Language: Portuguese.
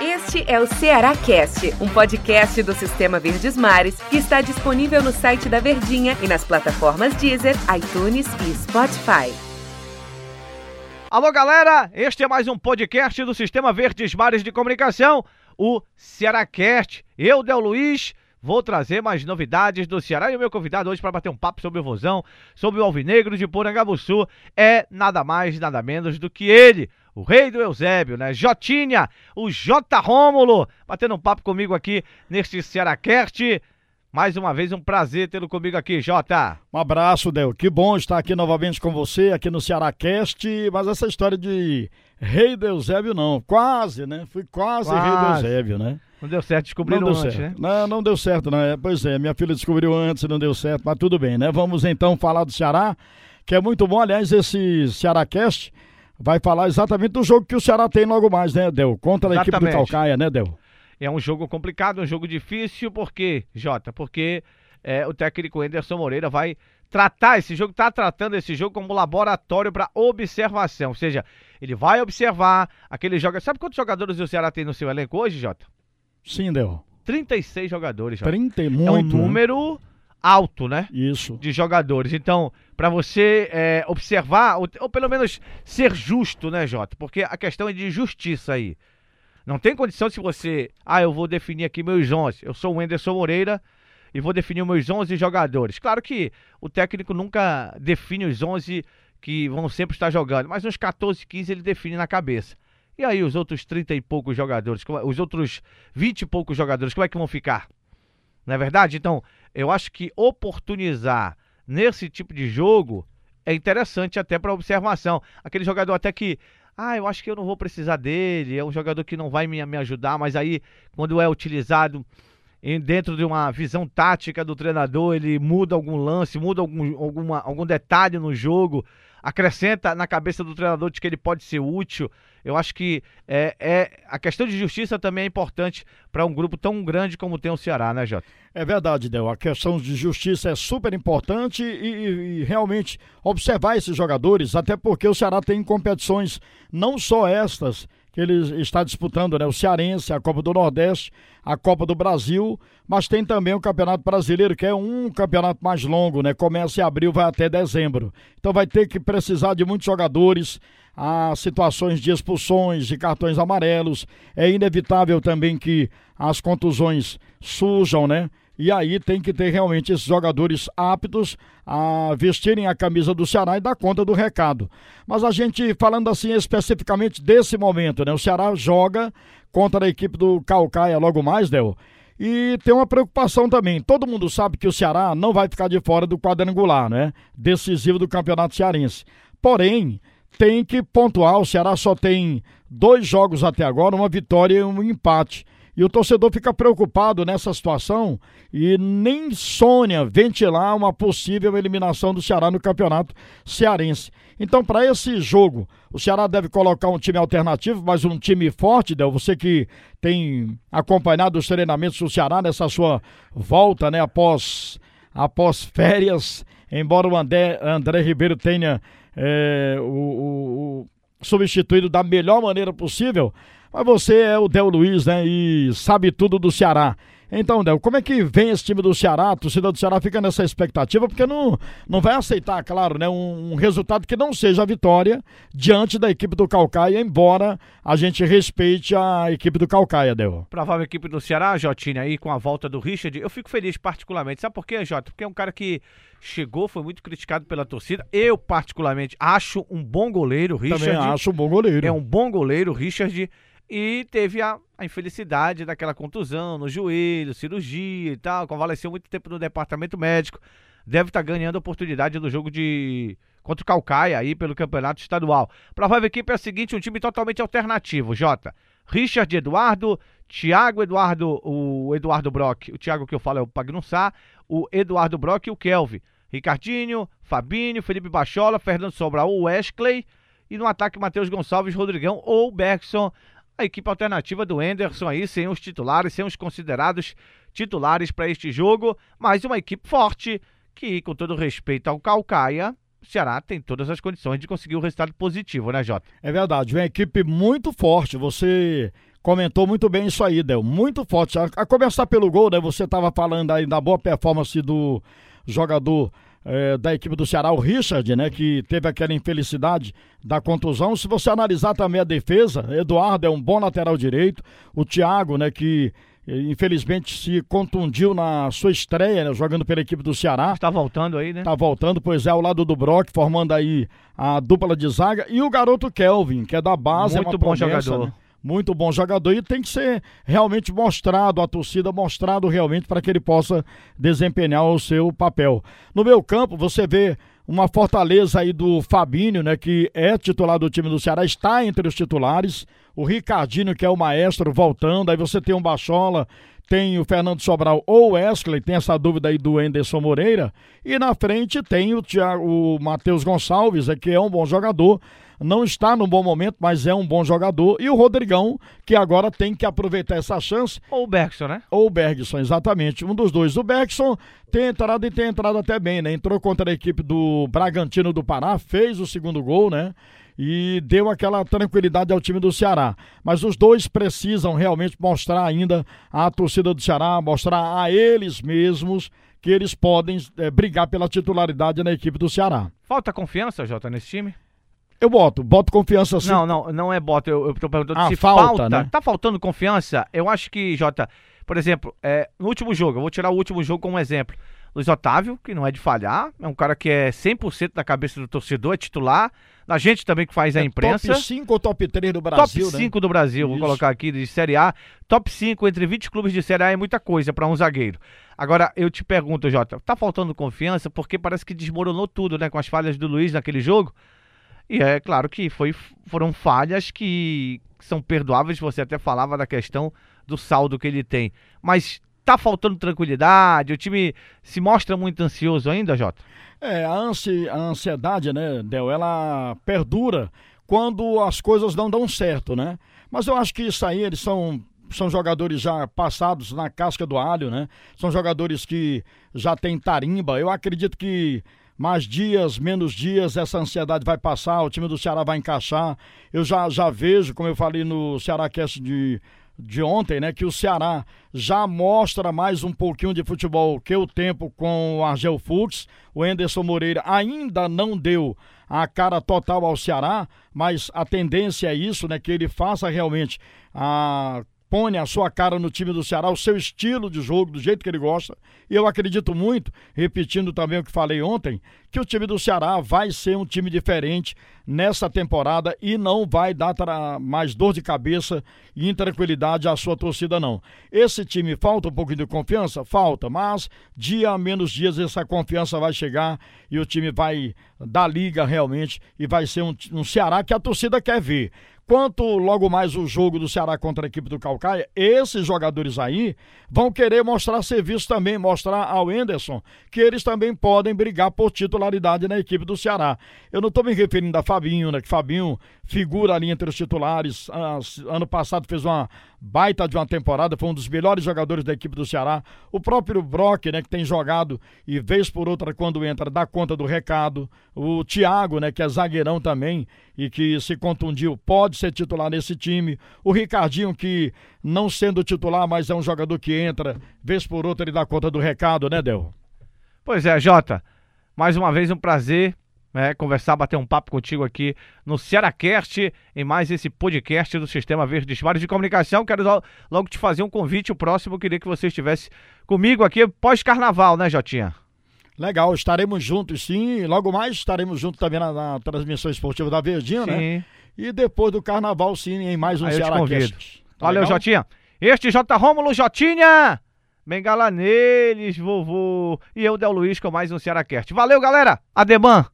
Este é o Ceará Cast, um podcast do Sistema Verdes Mares que está disponível no site da Verdinha e nas plataformas Deezer, iTunes e Spotify. Alô, galera! Este é mais um podcast do Sistema Verdes Mares de Comunicação, o Cearacast. Eu, Del Luiz, vou trazer mais novidades do Ceará e o meu convidado hoje para bater um papo sobre o Vozão, sobre o Alvinegro de Porangabuçu, é nada mais, nada menos do que ele, o rei do Eusébio, né? Jotinha, o J. Rômulo, batendo um papo comigo aqui neste Cearacast. Mais uma vez, um prazer tê-lo comigo aqui, Jota. Um abraço, Del. Que bom estar aqui novamente com você, aqui no Cearacast. Mas essa história de rei do Eusébio, não. Quase, né? Fui quase, quase. rei do Eusébio, né? Não deu certo, descobriram não deu antes, certo. né? Não, não deu certo, não. É, pois é, minha filha descobriu antes e não deu certo, mas tudo bem, né? Vamos então falar do Ceará, que é muito bom. Aliás, esse Cearacast vai falar exatamente do jogo que o Ceará tem logo mais, né, Del? Contra a equipe do Exatamente. Calcaia, né, Del? É um jogo complicado, um jogo difícil, por quê, Jota? Porque é, o técnico Anderson Moreira vai tratar esse jogo, está tratando esse jogo como laboratório para observação. Ou seja, ele vai observar aquele jogador. Sabe quantos jogadores o Ceará tem no seu elenco hoje, Jota? Sim, Del. 36 jogadores, Jota. 30 e é um muito. né? número alto, né? Isso. de jogadores. Então, para você é, observar, ou, ou pelo menos ser justo, né, Jota? Porque a questão é de justiça aí. Não tem condição se você. Ah, eu vou definir aqui meus 11. Eu sou o Anderson Moreira e vou definir meus 11 jogadores. Claro que o técnico nunca define os 11 que vão sempre estar jogando, mas uns 14, 15 ele define na cabeça. E aí os outros 30 e poucos jogadores, é- os outros 20 e poucos jogadores, como é que vão ficar? Não é verdade? Então, eu acho que oportunizar nesse tipo de jogo é interessante até para observação. Aquele jogador até que, ah, eu acho que eu não vou precisar dele, é um jogador que não vai me, me ajudar, mas aí quando é utilizado em- dentro de uma visão tática do treinador, ele muda algum lance, muda algum, alguma, algum detalhe no jogo, acrescenta na cabeça do treinador de que ele pode ser útil. Eu acho que é, é a questão de justiça também é importante para um grupo tão grande como tem o Ceará, né, Jota? É verdade, Del. A questão de justiça é super importante e, e- e realmente observar esses jogadores, até porque o Ceará tem competições, não só estas que ele está disputando, né? O Cearense, a Copa do Nordeste, a Copa do Brasil, mas tem também o Campeonato Brasileiro, que é um campeonato mais longo, né? Começa em abril, vai até dezembro. Então vai ter que precisar de muitos jogadores, há situações de expulsões, de cartões amarelos. É inevitável também que as contusões surjam, né? E aí tem que ter realmente esses jogadores aptos a vestirem a camisa do Ceará e dar conta do recado. Mas a gente falando assim especificamente desse momento, né? O Ceará joga contra a equipe do Calcaia logo mais, Del. E tem uma preocupação também. Todo mundo sabe que o Ceará não vai ficar de fora do quadrangular, né? Decisivo do Campeonato Cearense. Porém, tem que pontuar. O Ceará só tem dois jogos até agora, uma vitória e um empate. E o torcedor fica preocupado nessa situação e nem sonha ventilar uma possível eliminação do Ceará no campeonato cearense. Então, para esse jogo, o Ceará deve colocar um time alternativo, mas um time forte, Del. Você que tem acompanhado os treinamentos do Ceará nessa sua volta, né, após, após férias, embora o André, André Ribeiro tenha é, o- o- o substituído da melhor maneira possível. Mas você é o Del Luiz, né? E sabe tudo do Ceará. Então, Del, como é que vem esse time do Ceará? A torcida do Ceará fica nessa expectativa, porque não, não vai aceitar, claro, né? Um, um resultado que não seja a vitória diante da equipe do Calcaia, embora a gente respeite a equipe do Calcaia, Del. provável equipe do Ceará, Jotinha, aí com a volta do Richard, eu fico feliz particularmente. Sabe por quê, Jota? Porque é um cara que chegou, foi muito criticado pela torcida. Eu, particularmente, acho um bom goleiro, Richard. Também acho um bom goleiro. É um bom goleiro, Richard. E teve a, a infelicidade daquela contusão no joelho, cirurgia e tal. Convalesceu muito tempo no departamento médico. Deve estar ganhando a oportunidade do jogo de. Contra o Calcaia aí pelo campeonato estadual. Provável equipe é a seguinte: um time totalmente alternativo, Jota. Richard Eduardo, Thiago Eduardo, o Eduardo Brock, o Thiago que eu falo é o Pagnussá, o Eduardo Brock e o Kelvin. Ricardinho, Fabinho, Felipe Bachola, Fernando Sobral, o Wesley e no ataque Matheus Gonçalves, Rodrigão ou Bergson. A equipe alternativa do Enderson aí, sem os titulares, sem os considerados titulares para este jogo, mas uma equipe forte que, com todo respeito ao Calcaia, o Ceará tem todas as condições de conseguir um resultado positivo, né, Jota? É verdade, uma equipe muito forte. Você comentou muito bem isso aí, Del. Muito forte. A começar pelo gol, né? Você estava falando aí da boa performance do jogador é, da equipe do Ceará, o Richard, né? Que teve aquela infelicidade da contusão. Se você analisar também a defesa, Eduardo é um bom lateral direito. O Thiago, né? Que infelizmente se contundiu na sua estreia, né, jogando pela equipe do Ceará. Está voltando aí, né? Está voltando, pois é, ao lado do Brock, formando aí a dupla de zaga. E o garoto Kelvin, que é da base. Muito é bom promessa, jogador. Né? Muito bom jogador e tem que ser realmente mostrado, a torcida mostrado realmente para que ele possa desempenhar o seu papel. No meu campo, você vê uma fortaleza aí do Fabinho, né, que é titular do time do Ceará, está entre os titulares. O Ricardinho, que é o maestro, voltando. Aí você tem o Bachola, tem o Fernando Sobral ou Wesley, tem essa dúvida aí do Enderson Moreira. E na frente tem o, o Matheus Gonçalves, é, que é um bom jogador não está num bom momento, mas é um bom jogador. E o Rodrigão, que agora tem que aproveitar essa chance. Ou o Bergson, né? Ou o Bergson, exatamente. Um dos dois. O Bergson tem entrado e tem entrado até bem, né? Entrou contra a equipe do Bragantino do Pará, fez o segundo gol, né? e deu aquela tranquilidade ao time do Ceará. Mas os dois precisam realmente mostrar ainda à torcida do Ceará, mostrar a eles mesmos que eles podem é, brigar pela titularidade na equipe do Ceará. Falta confiança, Jota, nesse time? Eu boto, boto confiança assim. Não, não, não é boto. Eu, eu tô perguntando ah, se falta, falta. Né? Tá faltando confiança? Eu acho que, Jota, por exemplo, é, no último jogo, eu vou tirar o último jogo como exemplo. Luiz Otávio, que não é de falhar, é um cara que é 100% da cabeça do torcedor, é titular. A gente também que faz é a imprensa. Top 5 ou top 3 do Brasil? Top 5 né? do Brasil, Isso. vou colocar aqui de Série A. Top 5 entre 20 clubes de Série A é muita coisa para um zagueiro. Agora, eu te pergunto, Jota, tá faltando confiança? Porque parece que desmoronou tudo, né? Com as falhas do Luiz naquele jogo. E é claro que foi, foram falhas que são perdoáveis, você até falava da questão do saldo que ele tem. Mas tá faltando tranquilidade, o time se mostra muito ansioso ainda, Jota? É, a, ansi, a ansiedade, né, Del, ela perdura quando as coisas não dão certo, né? Mas eu acho que isso aí, eles são são jogadores já passados na casca do alho, né? São jogadores que já têm tarimba. Eu acredito que mais dias, menos dias, essa ansiedade vai passar, o time do Ceará vai encaixar. Eu já, já vejo, como eu falei no Ceará Cast de, de ontem, né, que o Ceará já mostra mais um pouquinho de futebol que o tempo com o Argel Fux. O Enderson Moreira ainda não deu a cara total ao Ceará, mas a tendência é isso, né, que ele faça realmente a põe a sua cara no time do Ceará, o seu estilo de jogo, do jeito que ele gosta. E eu acredito muito, repetindo também o que falei ontem, que o time do Ceará vai ser um time diferente nessa temporada e não vai dar mais dor de cabeça e intranquilidade à sua torcida, não. Esse time falta um pouquinho de confiança? Falta, mas dia a menos dias essa confiança vai chegar e o time vai dar liga realmente e vai ser um, um Ceará que a torcida quer ver. Quanto logo mais o jogo do Ceará contra a equipe do Calcaia, esses jogadores aí vão querer mostrar serviço também, mostrar ao Enderson que eles também podem brigar por titularidade na equipe do Ceará. Eu não estou me referindo a Fabinho, né? Que Fabinho figura ali entre os titulares. Ano passado fez uma baita de uma temporada, foi um dos melhores jogadores da equipe do Ceará. O próprio Brock, né, que tem jogado e vez por outra quando entra dá conta do recado. O Thiago, né, que é zagueirão também e que se contundiu, pode ser titular nesse time. O Ricardinho que não sendo titular, mas é um jogador que entra, vez por outra ele dá conta do recado, né, Del? Pois é, Jota. Mais uma vez um prazer né, conversar, bater um papo contigo aqui no Cearacast, em mais esse podcast do Sistema Verde Mares de Comunicação. Quero logo te fazer um convite, o próximo, queria que você estivesse comigo aqui pós-carnaval, né, Jotinha? Legal, estaremos juntos sim, logo mais estaremos juntos também na, na transmissão esportiva da Verdinha, né? sim. né? E depois do carnaval sim, em mais um Aí Cearacast. Tá Valeu, legal? Jotinha. Este J. Rômulo Jotinha! Bengala neles, vovô. E eu, Del Luiz, com mais um Cearacast. Valeu, galera! Ademã!